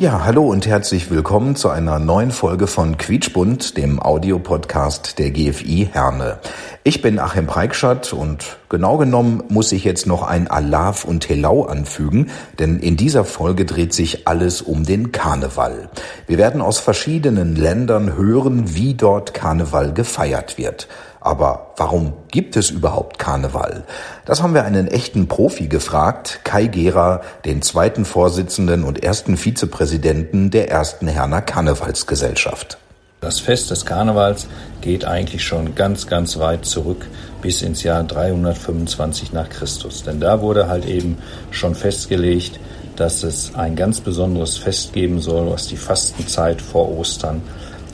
Ja, hallo und herzlich willkommen zu einer neuen Folge von Quietschbunt, dem Audiopodcast der GFI Herne. Ich bin Achim Preikschat und genau genommen muss ich jetzt noch ein Alav und Helau anfügen, denn in dieser Folge dreht sich alles um den Karneval. Wir werden aus verschiedenen Ländern hören, wie dort Karneval gefeiert wird. Aber warum gibt es überhaupt Karneval? Das haben wir einen echten Profi gefragt, Kai Gera, den zweiten Vorsitzenden und ersten Vizepräsidenten der ersten Herner Karnevalsgesellschaft. Das Fest des Karnevals geht eigentlich schon ganz, ganz weit zurück bis ins Jahr 325 nach Christus. Denn da wurde halt eben schon festgelegt, dass es ein ganz besonderes Fest geben soll, was die Fastenzeit vor Ostern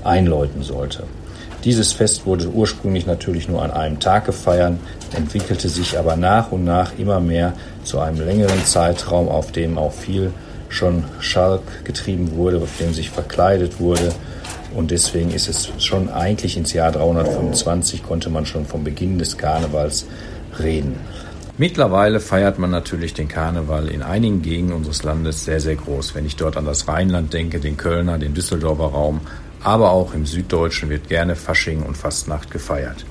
einläuten sollte. Dieses Fest wurde ursprünglich natürlich nur an einem Tag gefeiert, entwickelte sich aber nach und nach immer mehr zu einem längeren Zeitraum, auf dem auch viel schon Schalk getrieben wurde, auf dem sich verkleidet wurde. Und deswegen ist es schon eigentlich ins Jahr 325 konnte man schon vom Beginn des Karnevals reden. Mittlerweile feiert man natürlich den Karneval in einigen Gegenden unseres Landes sehr, sehr groß. Wenn ich dort an das Rheinland denke, den Kölner, den Düsseldorfer Raum, aber auch im Süddeutschen wird gerne Fasching und Fastnacht gefeiert.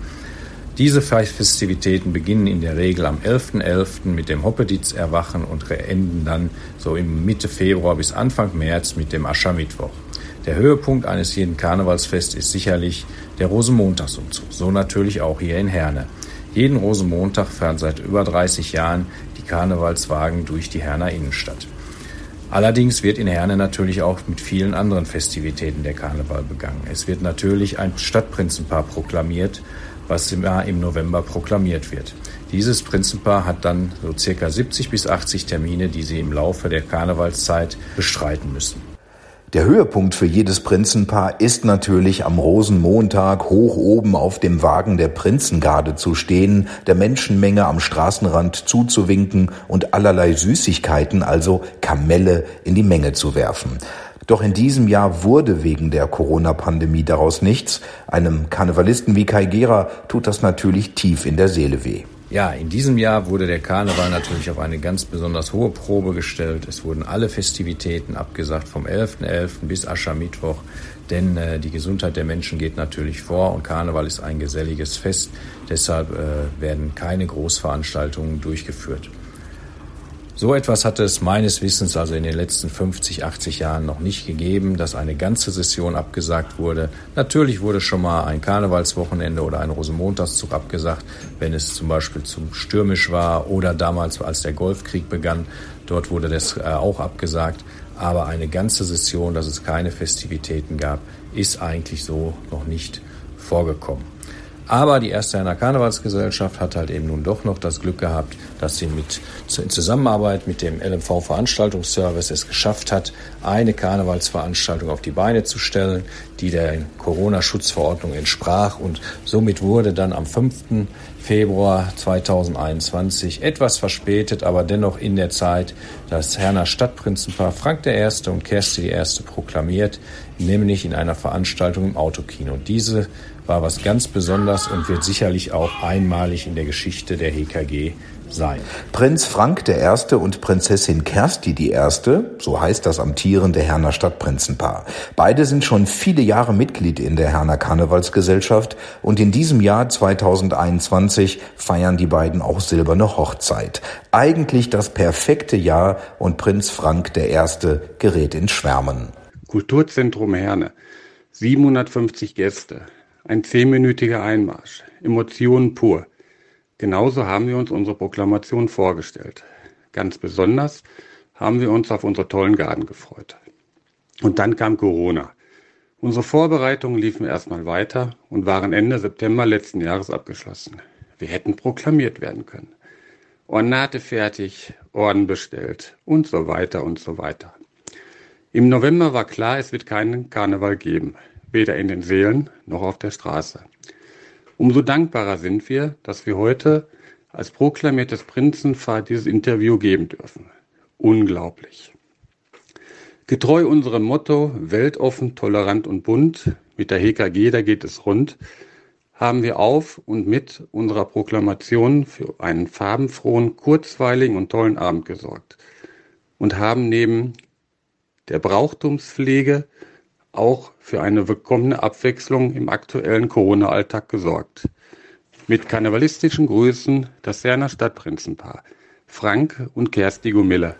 Diese Festivitäten beginnen in der Regel am 11.11. .11. mit dem Hoppeditz-Erwachen und enden dann so im Mitte Februar bis Anfang März mit dem Aschermittwoch. Der Höhepunkt eines jeden Karnevalsfests ist sicherlich der Rosenmontagsumzug, so natürlich auch hier in Herne. Jeden Rosenmontag fahren seit über 30 Jahren die Karnevalswagen durch die Herner Innenstadt. Allerdings wird in Herne natürlich auch mit vielen anderen Festivitäten der Karneval begangen. Es wird natürlich ein Stadtprinzenpaar proklamiert, was im November proklamiert wird. Dieses Prinzenpaar hat dann so circa 70 bis 80 Termine, die sie im Laufe der Karnevalszeit bestreiten müssen. Der Höhepunkt für jedes Prinzenpaar ist natürlich am Rosenmontag hoch oben auf dem Wagen der Prinzengarde zu stehen, der Menschenmenge am Straßenrand zuzuwinken und allerlei Süßigkeiten, also Kamelle, in die Menge zu werfen. Doch in diesem Jahr wurde wegen der Corona-Pandemie daraus nichts. Einem Karnevalisten wie Kai Gera tut das natürlich tief in der Seele weh. Ja, in diesem Jahr wurde der Karneval natürlich auf eine ganz besonders hohe Probe gestellt. Es wurden alle Festivitäten abgesagt, vom 11.11. .11. bis Aschermittwoch, denn äh, die Gesundheit der Menschen geht natürlich vor und Karneval ist ein geselliges Fest. Deshalb äh, werden keine Großveranstaltungen durchgeführt. So etwas hat es meines Wissens also in den letzten 50, 80 Jahren noch nicht gegeben, dass eine ganze Session abgesagt wurde. Natürlich wurde schon mal ein Karnevalswochenende oder ein Rosenmontagszug abgesagt, wenn es zum Beispiel zu stürmisch war oder damals, als der Golfkrieg begann. Dort wurde das äh, auch abgesagt. Aber eine ganze Session, dass es keine Festivitäten gab, ist eigentlich so noch nicht vorgekommen. Aber die erste Herner Karnevalsgesellschaft hat halt eben nun doch noch das Glück gehabt, dass sie mit, in Zusammenarbeit mit dem LMV Veranstaltungsservice es geschafft hat, eine Karnevalsveranstaltung auf die Beine zu stellen, die der Corona-Schutzverordnung entsprach. Und somit wurde dann am 5. Februar 2021 etwas verspätet, aber dennoch in der Zeit das Herner Stadtprinzenpaar Frank I. und Kersti I. proklamiert, nämlich in einer Veranstaltung im Autokino. Diese war was ganz Besonderes und wird sicherlich auch einmalig in der Geschichte der HKG sein. Prinz Frank I. und Prinzessin Kersti I., so heißt das amtierende Herner Stadtprinzenpaar. Beide sind schon viele Jahre Mitglied in der Herner Karnevalsgesellschaft und in diesem Jahr 2021 feiern die beiden auch silberne Hochzeit. Eigentlich das perfekte Jahr und Prinz Frank I. gerät in Schwärmen. Kulturzentrum Herne. 750 Gäste, ein zehnminütiger Einmarsch. Emotionen pur. Genauso haben wir uns unsere Proklamation vorgestellt. Ganz besonders haben wir uns auf unsere tollen Garten gefreut. Und dann kam Corona. Unsere Vorbereitungen liefen erstmal weiter und waren Ende September letzten Jahres abgeschlossen. Wir hätten proklamiert werden können. Ornate fertig, Orden bestellt und so weiter und so weiter. Im November war klar, es wird keinen Karneval geben weder in den Seelen noch auf der Straße. Umso dankbarer sind wir, dass wir heute als proklamiertes Prinzenpaar dieses Interview geben dürfen. Unglaublich. Getreu unserem Motto weltoffen, tolerant und bunt, mit der HKG, da geht es rund, haben wir auf und mit unserer Proklamation für einen farbenfrohen, kurzweiligen und tollen Abend gesorgt und haben neben der Brauchtumspflege auch für eine willkommene Abwechslung im aktuellen Corona-Alltag gesorgt. Mit karnevalistischen Grüßen das Serner Stadtprinzenpaar Frank und Kersti Gumille.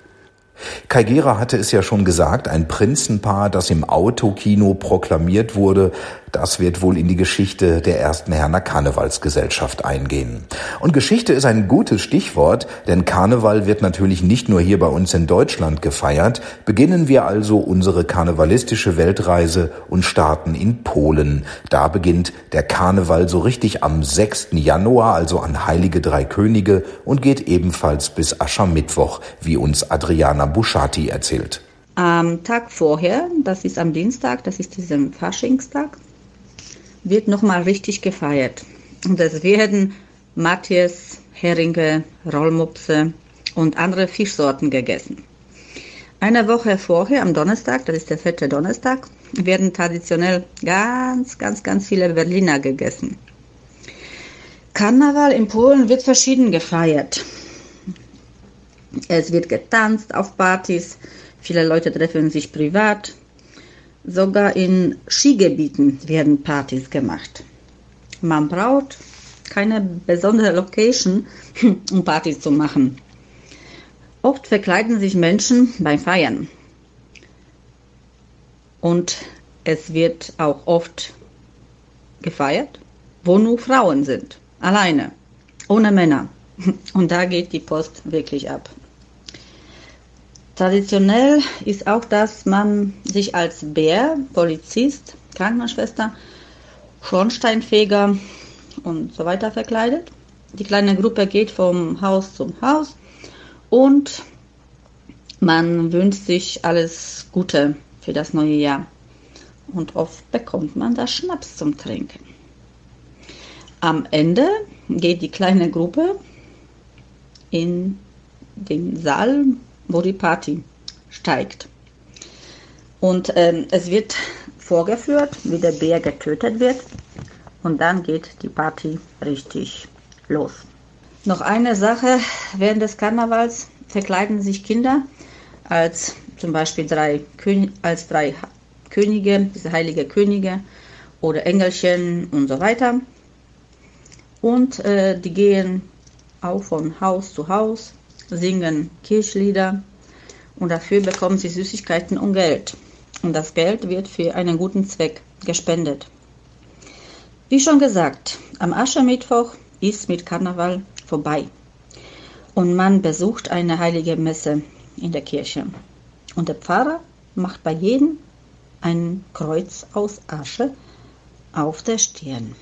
Kai Gera hatte es ja schon gesagt, ein Prinzenpaar, das im Autokino proklamiert wurde, das wird wohl in die Geschichte der ersten Herner Karnevalsgesellschaft eingehen. Und Geschichte ist ein gutes Stichwort, denn Karneval wird natürlich nicht nur hier bei uns in Deutschland gefeiert. Beginnen wir also unsere karnevalistische Weltreise und starten in Polen. Da beginnt der Karneval so richtig am 6. Januar, also an Heilige Drei Könige und geht ebenfalls bis Aschermittwoch, wie uns Adriana Buschati erzählt. Am Tag vorher, das ist am Dienstag, das ist diesem Faschingstag, wird nochmal richtig gefeiert. Und es werden Matjes, Heringe, Rollmupse und andere Fischsorten gegessen. Eine Woche vorher, am Donnerstag, das ist der fette Donnerstag, werden traditionell ganz, ganz, ganz viele Berliner gegessen. Karneval in Polen wird verschieden gefeiert. Es wird getanzt auf Partys, viele Leute treffen sich privat, Sogar in Skigebieten werden Partys gemacht. Man braucht keine besondere Location, um Partys zu machen. Oft verkleiden sich Menschen beim Feiern. Und es wird auch oft gefeiert, wo nur Frauen sind, alleine, ohne Männer. Und da geht die Post wirklich ab. Traditionell ist auch, dass man sich als Bär, Polizist, Krankenschwester, Schornsteinfeger und so weiter verkleidet. Die kleine Gruppe geht vom Haus zum Haus und man wünscht sich alles Gute für das neue Jahr. Und oft bekommt man da Schnaps zum Trinken. Am Ende geht die kleine Gruppe in den Saal wo die Party steigt. Und ähm, es wird vorgeführt, wie der Bär getötet wird. Und dann geht die Party richtig los. Noch eine Sache, während des Karnevals verkleiden sich Kinder als zum Beispiel drei, Kön als drei Könige, diese heilige Könige oder Engelchen und so weiter. Und äh, die gehen auch von Haus zu Haus singen Kirchlieder und dafür bekommen sie Süßigkeiten und Geld. Und das Geld wird für einen guten Zweck gespendet. Wie schon gesagt, am Aschermittwoch ist mit Karneval vorbei und man besucht eine heilige Messe in der Kirche. Und der Pfarrer macht bei jedem ein Kreuz aus Asche auf der Stirn.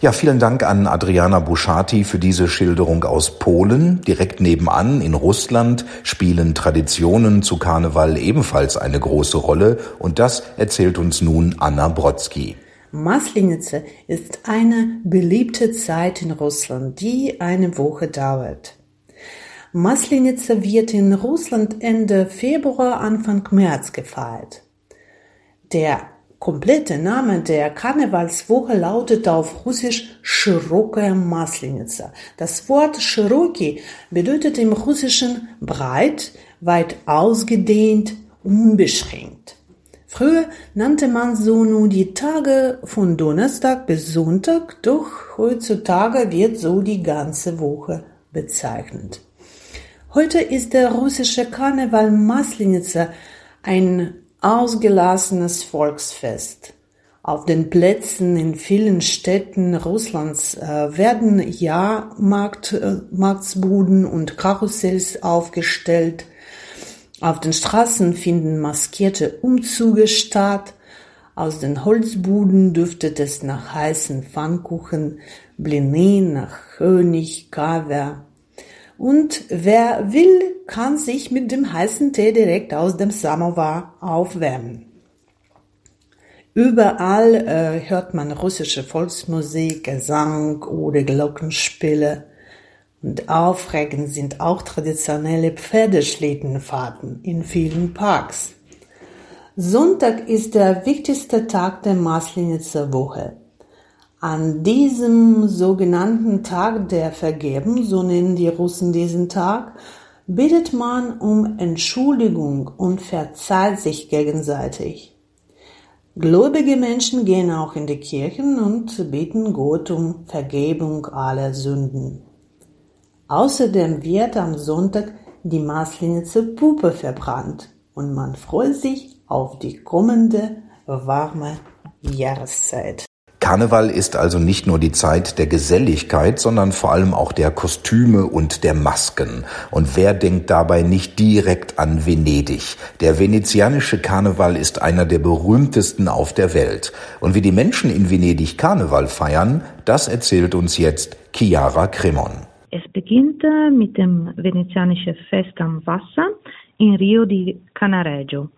Ja, vielen Dank an Adriana Buschati für diese Schilderung aus Polen. Direkt nebenan in Russland spielen Traditionen zu Karneval ebenfalls eine große Rolle und das erzählt uns nun Anna Brodsky. Maslenice ist eine beliebte Zeit in Russland, die eine Woche dauert. Maslenice wird in Russland Ende Februar, Anfang März gefeiert. Der komplette Name der Karnevalswoche lautet auf Russisch Широкая Масленица. Das Wort Широкий bedeutet im Russischen breit, weit ausgedehnt, unbeschränkt. Früher nannte man so nur die Tage von Donnerstag bis Sonntag, doch heutzutage wird so die ganze Woche bezeichnet. Heute ist der russische Karneval Maslеница ein ausgelassenes Volksfest. Auf den Plätzen in vielen Städten Russlands äh, werden Jahrmarktbuden äh, und Karussells aufgestellt. Auf den Straßen finden maskierte Umzüge statt. Aus den Holzbuden duftet es nach heißen Pfannkuchen, Blini, nach König, Kaviar. Und wer will, kann sich mit dem heißen Tee direkt aus dem Samovar aufwärmen. Überall äh, hört man russische Volksmusik, Gesang oder Glockenspiele. Und aufregend sind auch traditionelle Pferdeschlittenfahrten in vielen Parks. Sonntag ist der wichtigste Tag der Maslenitzer Woche. An diesem sogenannten Tag der Vergebung, so nennen die Russen diesen Tag, bittet man um Entschuldigung und verzeiht sich gegenseitig. Gläubige Menschen gehen auch in die Kirchen und bitten Gott um Vergebung aller Sünden. Außerdem wird am Sonntag die Maslenitzer Puppe verbrannt und man freut sich auf die kommende warme Jahreszeit. Karneval ist also nicht nur die Zeit der Geselligkeit, sondern vor allem auch der Kostüme und der Masken. Und wer denkt dabei nicht direkt an Venedig? Der venezianische Karneval ist einer der berühmtesten auf der Welt. Und wie die Menschen in Venedig Karneval feiern, das erzählt uns jetzt Chiara Cremon. Es beginnt äh, mit dem venezianischen Fest am Wasser in Rio di Canareggio.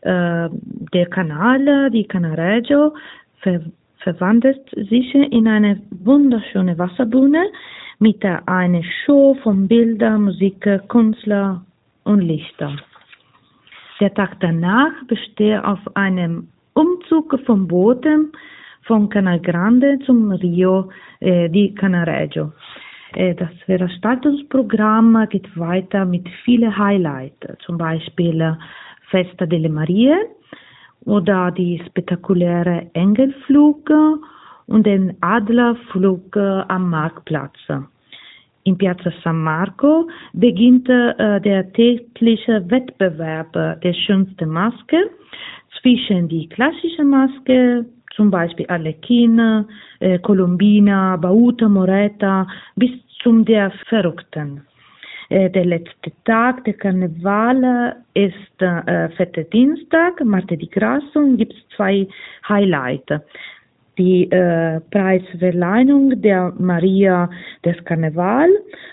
Äh, der Kanal, die Canareggio, verwandelt sich in eine wunderschöne Wasserbühne mit einer Show von Bildern, Musik, Künstler und Lichter. Der Tag danach besteht auf einem Umzug von Booten von Canal Grande zum Rio äh, di Canareggio. Äh, das Veranstaltungsprogramm geht weiter mit vielen Highlights, zum Beispiel Festa delle Marie, oder die spektakuläre Engelflug und den Adlerflug am Marktplatz. In Piazza San Marco beginnt äh, der tägliche Wettbewerb der schönsten Maske zwischen die klassische Maske, zum Beispiel Arlecchina, äh, Colombina, Bauta, Moretta, bis zum der Verrückten. Äh, der letzte Tag der Karneval ist äh, Fette Dienstag, Marte di Grasso und gibt es zwei Highlights. Die äh, Preisverleihung der Maria des Karneval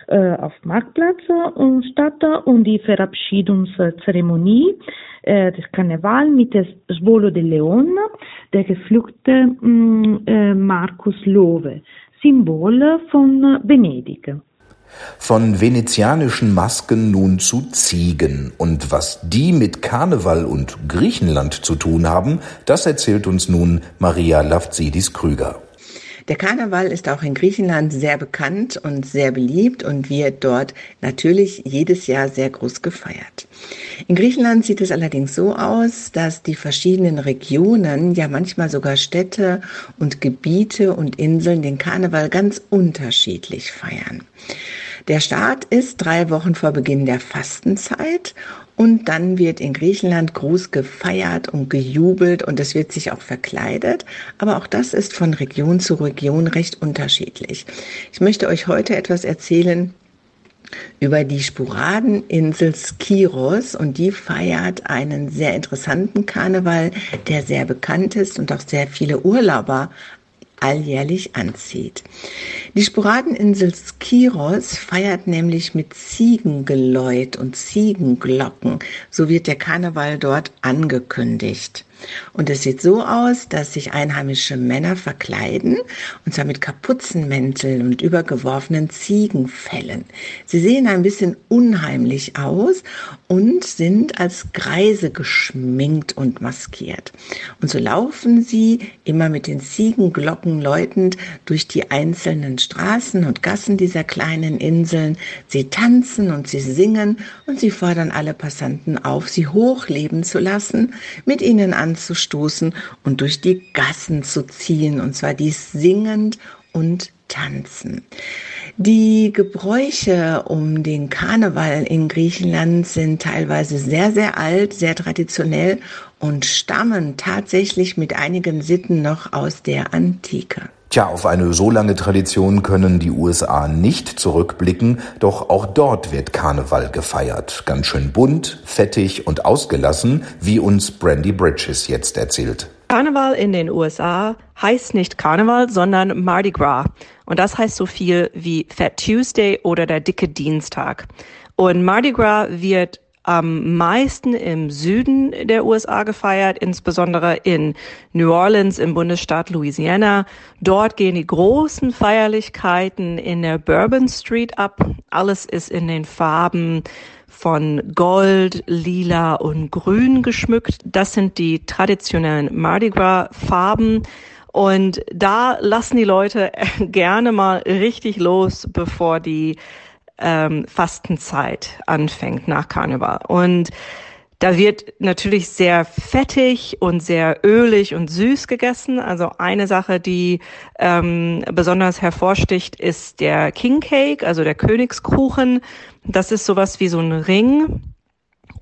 äh, auf Marktplatz und statt und die Verabschiedungszeremonie äh, des Karneval mit dem Svolo de Leon, der geflügte mm, äh, Markus Love, Symbol von Venedig. Von venezianischen Masken nun zu Ziegen. Und was die mit Karneval und Griechenland zu tun haben, das erzählt uns nun Maria Lavzidis Krüger. Der Karneval ist auch in Griechenland sehr bekannt und sehr beliebt und wird dort natürlich jedes Jahr sehr groß gefeiert. In Griechenland sieht es allerdings so aus, dass die verschiedenen Regionen, ja manchmal sogar Städte und Gebiete und Inseln den Karneval ganz unterschiedlich feiern. Der Start ist drei Wochen vor Beginn der Fastenzeit und dann wird in Griechenland groß gefeiert und gejubelt und es wird sich auch verkleidet. Aber auch das ist von Region zu Region recht unterschiedlich. Ich möchte euch heute etwas erzählen über die Sporadeninsel Skiros und die feiert einen sehr interessanten Karneval, der sehr bekannt ist und auch sehr viele Urlauber alljährlich anzieht. Die Sporadeninsel Skiros feiert nämlich mit Ziegengeläut und Ziegenglocken. So wird der Karneval dort angekündigt. Und es sieht so aus, dass sich einheimische Männer verkleiden, und zwar mit Kapuzenmänteln und übergeworfenen Ziegenfällen. Sie sehen ein bisschen unheimlich aus und sind als Greise geschminkt und maskiert. Und so laufen sie immer mit den Ziegenglocken läutend durch die einzelnen Straßen und Gassen dieser kleinen Inseln. Sie tanzen und sie singen und sie fordern alle Passanten auf, sie hochleben zu lassen, mit ihnen an anzustoßen und durch die Gassen zu ziehen, und zwar dies singend und tanzen. Die Gebräuche um den Karneval in Griechenland sind teilweise sehr, sehr alt, sehr traditionell und stammen tatsächlich mit einigen Sitten noch aus der Antike. Tja, auf eine so lange Tradition können die USA nicht zurückblicken, doch auch dort wird Karneval gefeiert. Ganz schön bunt, fettig und ausgelassen, wie uns Brandy Bridges jetzt erzählt. Karneval in den USA heißt nicht Karneval, sondern Mardi Gras. Und das heißt so viel wie Fat Tuesday oder der dicke Dienstag. Und Mardi Gras wird am meisten im Süden der USA gefeiert, insbesondere in New Orleans im Bundesstaat Louisiana. Dort gehen die großen Feierlichkeiten in der Bourbon Street ab. Alles ist in den Farben von Gold, Lila und Grün geschmückt. Das sind die traditionellen Mardi Gras Farben. Und da lassen die Leute gerne mal richtig los, bevor die ähm, Fastenzeit anfängt nach Karneval. Und da wird natürlich sehr fettig und sehr ölig und süß gegessen. Also eine Sache, die ähm, besonders hervorsticht, ist der King Cake, also der Königskuchen. Das ist sowas wie so ein Ring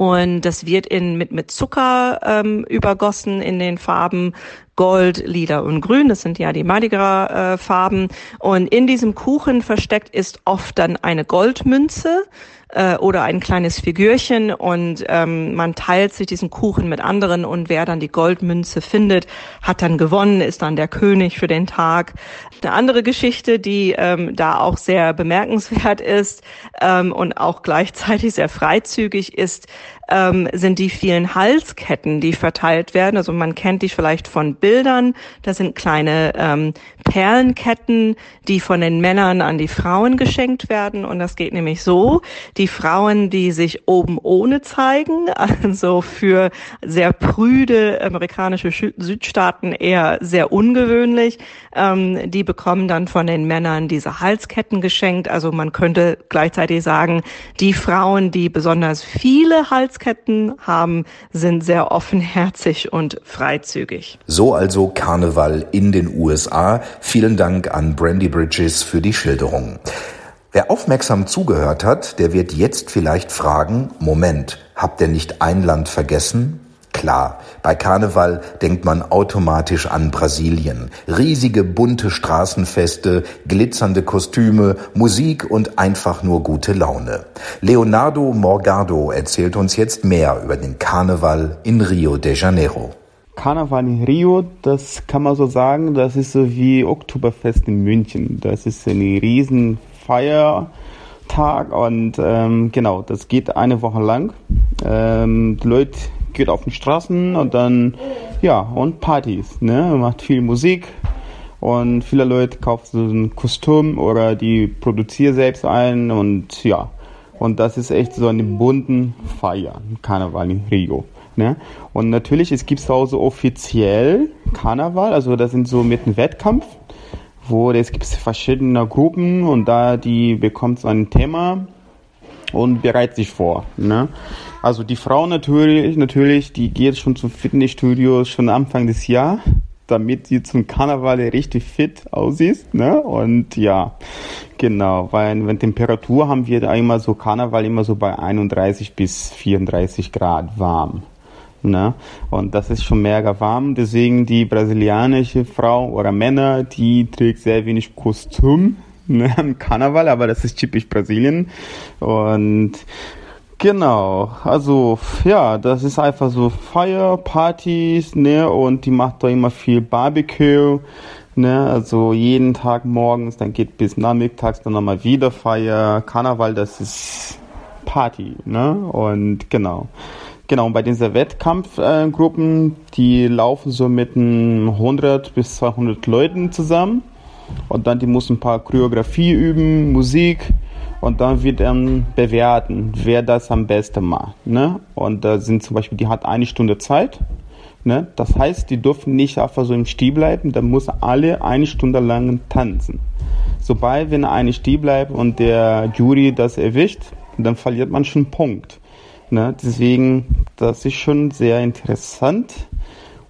und das wird in, mit, mit Zucker ähm, übergossen in den Farben Gold, Lila und Grün. Das sind ja die Mardi Gras äh, Farben. Und in diesem Kuchen versteckt ist oft dann eine Goldmünze äh, oder ein kleines Figürchen und ähm, man teilt sich diesen Kuchen mit anderen und wer dann die Goldmünze findet, hat dann gewonnen, ist dann der König für den Tag. Eine andere Geschichte, die ähm, da auch sehr bemerkenswert ist ähm, und auch gleichzeitig sehr freizügig ist, ähm, sind die vielen Halsketten, die verteilt werden. Also man kennt die vielleicht von Bildern. Das sind kleine ähm, Perlenketten, die von den Männern an die Frauen geschenkt werden. Und das geht nämlich so, die Frauen, die sich oben ohne zeigen, also für sehr prüde amerikanische Südstaaten eher sehr ungewöhnlich, ähm, die bekommen dann von den Männern diese Halsketten geschenkt. Also man könnte gleichzeitig sagen, die Frauen, die besonders viele Halsketten Halsketten haben, sind sehr offenherzig und freizügig. So also Karneval in den USA. Vielen Dank an Brandy Bridges für die Schilderung. Wer aufmerksam zugehört hat, der wird jetzt vielleicht fragen, Moment, habt ihr nicht ein Land vergessen? Klar, bei Karneval denkt man automatisch an Brasilien. Riesige bunte Straßenfeste, glitzernde Kostüme, Musik und einfach nur gute Laune. Leonardo Morgado erzählt uns jetzt mehr über den Karneval in Rio de Janeiro. Karneval in Rio, das kann man so sagen, das ist so wie Oktoberfest in München. Das ist eine riesen Feiertag und ähm, genau, das geht eine Woche lang. Ähm, die Leute geht auf den Straßen und dann, ja, und Partys, ne? Macht viel Musik und viele Leute kaufen so ein Kostüm oder die produzieren selbst ein und ja. Und das ist echt so eine bunten Feier, Karneval in Rio. Ne? Und natürlich, es gibt auch so offiziell Karneval, also das sind so mit einem Wettkampf, wo es gibt verschiedene Gruppen und da die bekommt so ein Thema und bereitet sich vor. Ne? Also die Frau natürlich, natürlich, die geht schon zum Fitnessstudio schon Anfang des Jahres, damit sie zum Karneval richtig fit aussieht. Ne? Und ja, genau, weil wenn Temperatur haben wir da immer so Karneval immer so bei 31 bis 34 Grad warm. Ne? Und das ist schon mega warm. Deswegen die brasilianische Frau oder Männer, die trägt sehr wenig Kostüm ne, am Karneval, aber das ist typisch Brasilien. Und Genau, also ja, das ist einfach so Feier, Partys, ne, und die macht da immer viel Barbecue, ne, also jeden Tag morgens, dann geht bis nachmittags dann nochmal wieder Feier, Karneval, das ist Party, ne, und genau. Genau, und bei diesen Wettkampfgruppen, äh, die laufen so mit 100 bis 200 Leuten zusammen und dann die müssen ein paar Choreografie üben, Musik, und dann wird dann bewerten, wer das am besten macht. Ne? Und da sind zum Beispiel, die hat eine Stunde Zeit. Ne? Das heißt, die dürfen nicht einfach so im Stil bleiben, da muss alle eine Stunde lang tanzen. Sobald, wenn eine Stil bleibt und der Jury das erwischt, dann verliert man schon einen Punkt. Ne? Deswegen, das ist schon sehr interessant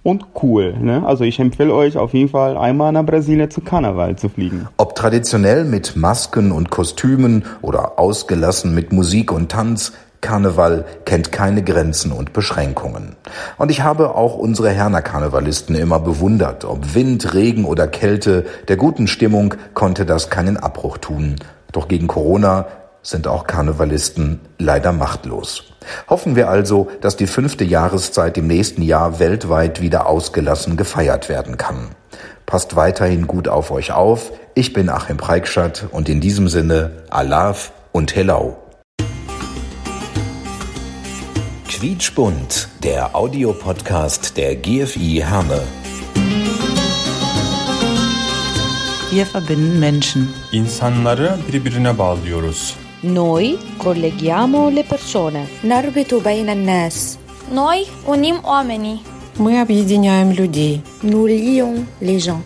und cool. Ne? Also ich empfehle euch auf jeden Fall einmal nach Brasilien zu Karneval zu fliegen. Ob traditionell mit Masken und Kostümen oder ausgelassen mit Musik und Tanz, Karneval kennt keine Grenzen und Beschränkungen. Und ich habe auch unsere Herner Karnevalisten immer bewundert. Ob Wind, Regen oder Kälte, der guten Stimmung konnte das keinen Abbruch tun. Doch gegen Corona sind auch Karnevalisten leider machtlos. Hoffen wir also, dass die fünfte Jahreszeit im nächsten Jahr weltweit wieder ausgelassen gefeiert werden kann. Passt weiterhin gut auf euch auf. Ich bin Achim Preikschat und in diesem Sinne Alaf und Hello. Quietschbunt, der Audiopodcast der GFI Herne. Wir verbinden Menschen. İnsanları birbirine bağlıyoruz. Noi colleghiamo le persone. نربط بين الناس Noi unim oamenii. Мы объединяем людей. Nous lions les gens